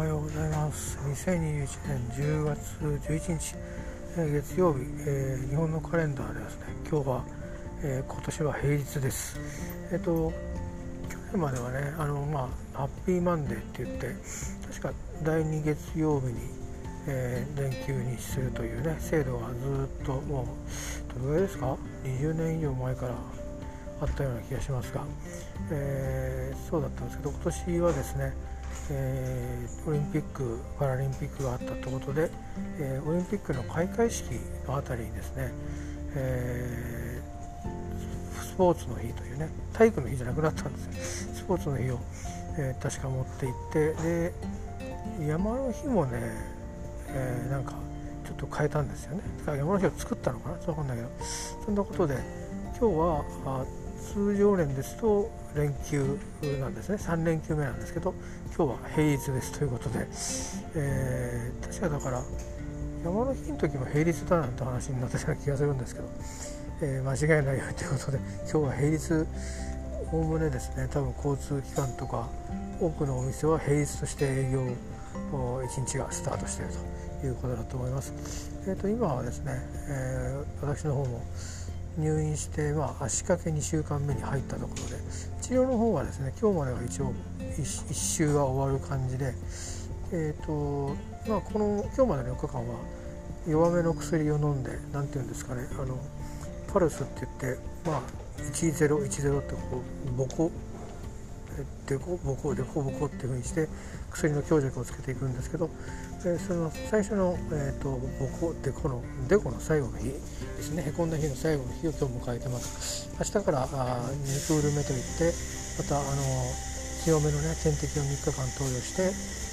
おはようございます。2021年10月11日、え、月曜日、えー、日本のカレンダーでですね。今日は、えー、今年は平日です。えっ、と去年まではねあのまあハッピーマンデーって言って確か第2月曜日に、え連休にするというね制度がずっともうどれぐらいですか？20年以上前からあったような気がしますが、えそうだったんですけど今年はですねえー、オリンピック・パラリンピックがあったということで、えー、オリンピックの開会式のあたりにですね、えー、スポーツの日というね体育の日じゃなくなったんですよ。スポーツの日を、えー、確か持って行ってで山の日もね、えー、なんかちょっと変えたんですよね。だから山の日を作ったのかな？ちょっと分かんないけど。そんなことで今日は通常年ですと連休なんですね3連休目なんですけど今日は平日ですということで、えー、確かだから山の日の時も平日だなんて話になったような気がするんですけど、えー、間違いないよということで今日は平日おおむねですね多分交通機関とか多くのお店は平日として営業を1日がスタートしているということだと思います。えー、と今はですね、えー、私の方も入院して、まあ、足掛け2週間目に入ったところで治療の方はですね今日までは一応 1, 1週は終わる感じで、えーとまあ、この今日までの4日間は弱めの薬を飲んで何て言うんですかねあのパルスって言って、まあ、1010ってこうボコデコボコデコボコっていうふうにして薬の強弱をつけていくんですけど、え、その最初の、えーと、ボコデコのデコの最後の日ですね。へこんだ日の最後の日を今日迎えてます。明日からあ2クール目といってまたあの強めのね点滴を3日間投与して、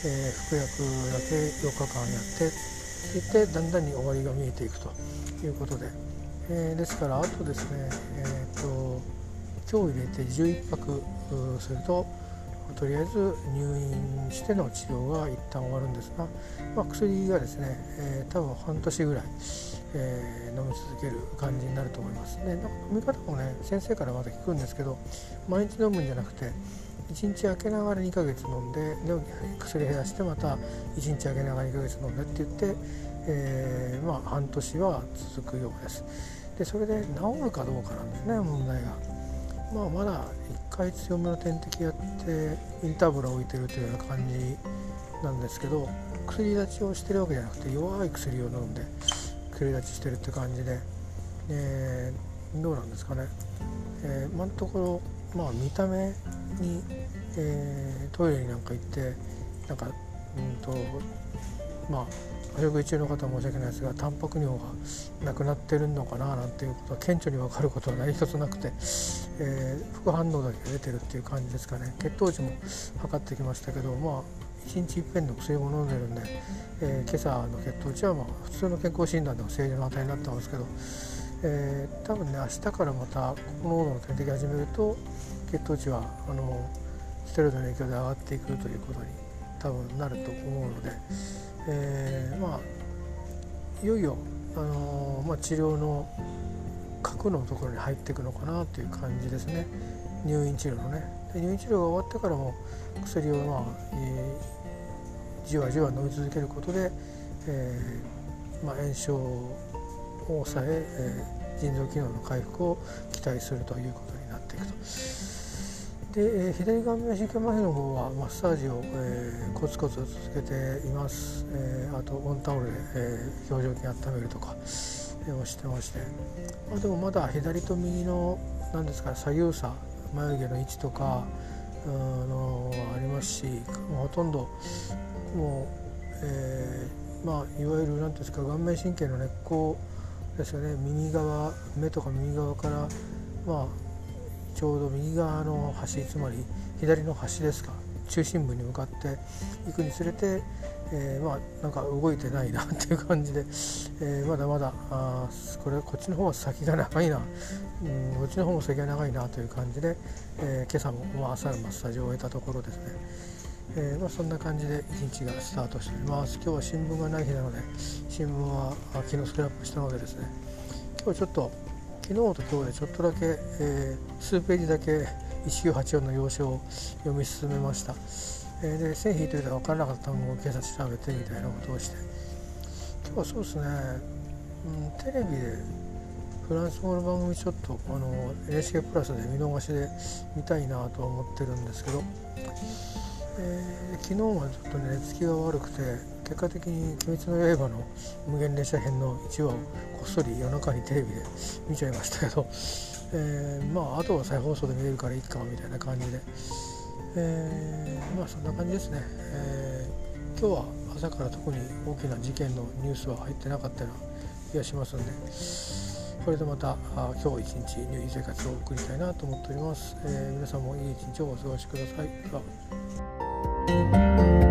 えー、服薬だけ4日間やっていってだんだんに終わりが見えていくということで、えー、ですからあとですねえっ、ー、と今日入れて11泊するととりあえず入院しての治療が一旦終わるんですが、まあ、薬がですね、えー、多分半年ぐらい、えー、飲み続ける感じになると思いますね。飲み方もね先生からまた聞くんですけど毎日飲むんじゃなくて1日空けながら2ヶ月飲んでで薬減らしてまた1日空けながら2ヶ月飲んでって言って、えー、まあ、半年は続くようです。でそれで治るかどうかなんですね問題が。まあ、まだ1回強めの点滴やってインターブルを置いてるというような感じなんですけど薬立ちをしてるわけじゃなくて弱い薬を飲んで薬立ちしてるって感じで、えー、どうなんですかね、えー、今のところ、まあ、見た目に、えー、トイレになんか行ってなんかうんとまあお食事中の方は申し訳ないですがタンパク尿がなくなってるのかななんていうことは顕著に分かることは何一つなくて、えー、副反応だけ出てるっていう感じですかね血糖値も測ってきましたけどまあ1日いっぺんの薬も飲んでるんで、えー、今朝の血糖値はまあ普通の健康診断でも正常な値になってますけど、えー、多分ね明日からまた高濃度の点滴始めると血糖値はあのステロイドの影響で上がっていくということに多分なると思うので。えー、まあいよいよ、あのー、まあ、治療の核のところに入っていくのかなという感じですね入院治療のねで入院治療が終わってからも薬を、まあえー、じわじわ飲み続けることで、えーまあ、炎症を抑ええー、腎臓機能の回復を期待するということになっていくと。で、え左顔面神経麻痺の方はマッサージを、えー、コツコツ続けています、えー、あとオンタオルで、えー、表情筋温めるとか、えー、をしてまして、まあ、でもまだ左と右の何ですか、左右差眉毛の位置とかのありますしもうほとんどもう、えー、まあいわゆる何ていうんですか顔面神経の根っこですよね。右側目とか右側からまあちょうど右側の端つまり左の端ですか中心部に向かっていくにつれて、えー、まあなんか動いてないな っていう感じで、えー、まだまだあこれこっちの方は先が長いな、うん、こっちの方も先が長いなという感じで、えー、今朝も、まあ、朝のマッサージを終えたところですね、えーまあ、そんな感じで一日がスタートしております。今日は新聞がない日なので新聞は昨日スクラップしたのでですね。今日ちょっと昨日と今日でちょっとだけ、えー、数ページだけ1984の要所を読み進めました、えー、で線引いてると分からなかったのを警察調べてみたいなことをして。今日はそうですね、うん、テレビでフランス語の番組ちょっとあの NHK プラスで見逃しで見たいなと思ってるんですけど、えー、昨日はちょっとね寝つきが悪くて結果的に「鬼滅の刃」の無限列車編の1話をこっそり夜中にテレビで見ちゃいましたけど、えー、まああとは再放送で見れるからいいかみたいな感じで、えー、まあそんな感じですね、えー、今日は朝から特に大きな事件のニュースは入ってなかったような気がしますんで。これでまた今日一日入院生活を送りたいなと思っております、えー、皆さんもいい一日をお過ごしください。